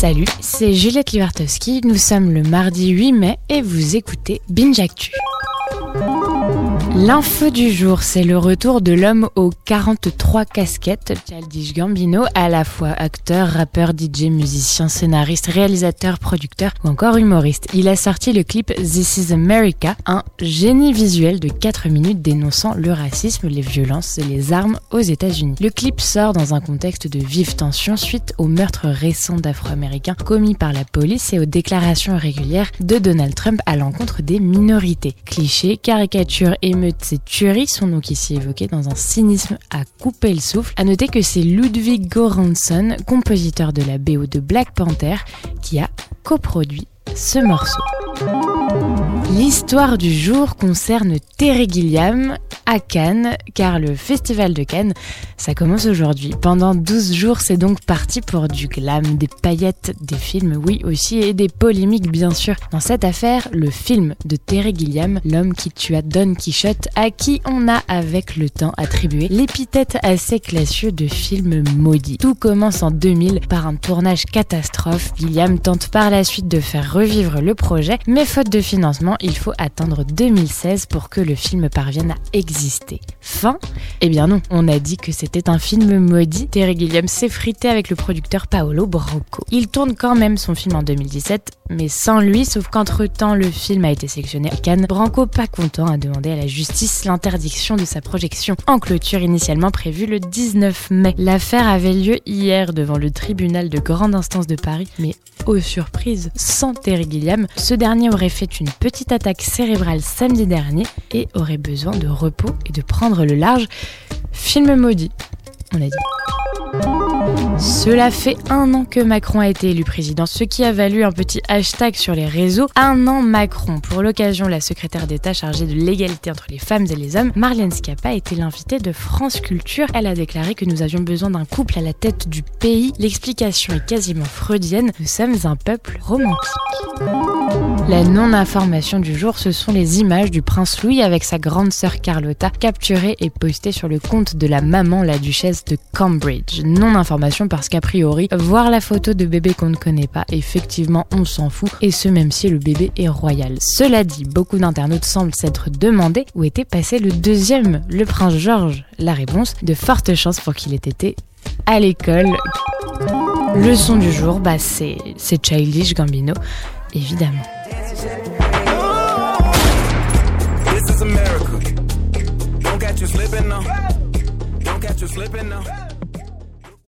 Salut, c'est Juliette Liwartowski, nous sommes le mardi 8 mai et vous écoutez Binge Actu. L'info du jour, c'est le retour de l'homme aux 43 casquettes, Childish Gambino, à la fois acteur, rappeur, DJ, musicien, scénariste, réalisateur, producteur ou encore humoriste. Il a sorti le clip This is America, un génie visuel de 4 minutes dénonçant le racisme, les violences et les armes aux États-Unis. Le clip sort dans un contexte de vive tension suite aux meurtres récents d'Afro-Américains commis par la police et aux déclarations régulières de Donald Trump à l'encontre des minorités. Clichés, caricatures et ces tueries sont donc ici évoquées dans un cynisme à couper le souffle. À noter que c'est Ludwig Göransson, compositeur de la BO de Black Panther, qui a coproduit ce morceau. L'histoire du jour concerne Terry Gilliam à Cannes, car le festival de Cannes, ça commence aujourd'hui. Pendant 12 jours, c'est donc parti pour du glam, des paillettes, des films, oui aussi, et des polémiques bien sûr. Dans cette affaire, le film de Terry Gilliam, l'homme qui tua Don Quichotte, à qui on a avec le temps attribué l'épithète assez classieux de film maudit. Tout commence en 2000 par un tournage catastrophe. Gilliam tente par la suite de faire revivre le projet, mais faute de financement, il faut attendre 2016 pour que le film parvienne à exister Fin Eh bien non, on a dit que c'était un film maudit. Terry Gilliam s'est frité avec le producteur Paolo Branco. Il tourne quand même son film en 2017, mais sans lui, sauf qu'entre-temps le film a été sélectionné à Cannes. Branco, pas content, a demandé à la justice l'interdiction de sa projection en clôture initialement prévue le 19 mai. L'affaire avait lieu hier devant le tribunal de grande instance de Paris, mais aux surprises, sans Terry Gilliam, ce dernier aurait fait une petite attaque cérébrale samedi dernier et aurait besoin de repos et de prendre le large. Film maudit, on a dit. Cela fait un an que Macron a été élu président, ce qui a valu un petit hashtag sur les réseaux. Un an Macron. Pour l'occasion, la secrétaire d'État chargée de l'égalité entre les femmes et les hommes, Marlène a été l'invitée de France Culture. Elle a déclaré que nous avions besoin d'un couple à la tête du pays. L'explication est quasiment freudienne. Nous sommes un peuple romantique. La non-information du jour, ce sont les images du prince Louis avec sa grande sœur Carlotta, capturées et postées sur le compte de la maman, la duchesse de Cambridge. Non-information parce qu'a priori, voir la photo de bébé qu'on ne connaît pas, effectivement, on s'en fout, et ce même si le bébé est royal. Cela dit, beaucoup d'internautes semblent s'être demandé où était passé le deuxième, le prince George. La réponse, de fortes chances pour qu'il ait été à l'école. Le son du jour, bah c'est Childish Gambino, évidemment. This is America. Don't catch you slipping now. Don't catch you slipping now.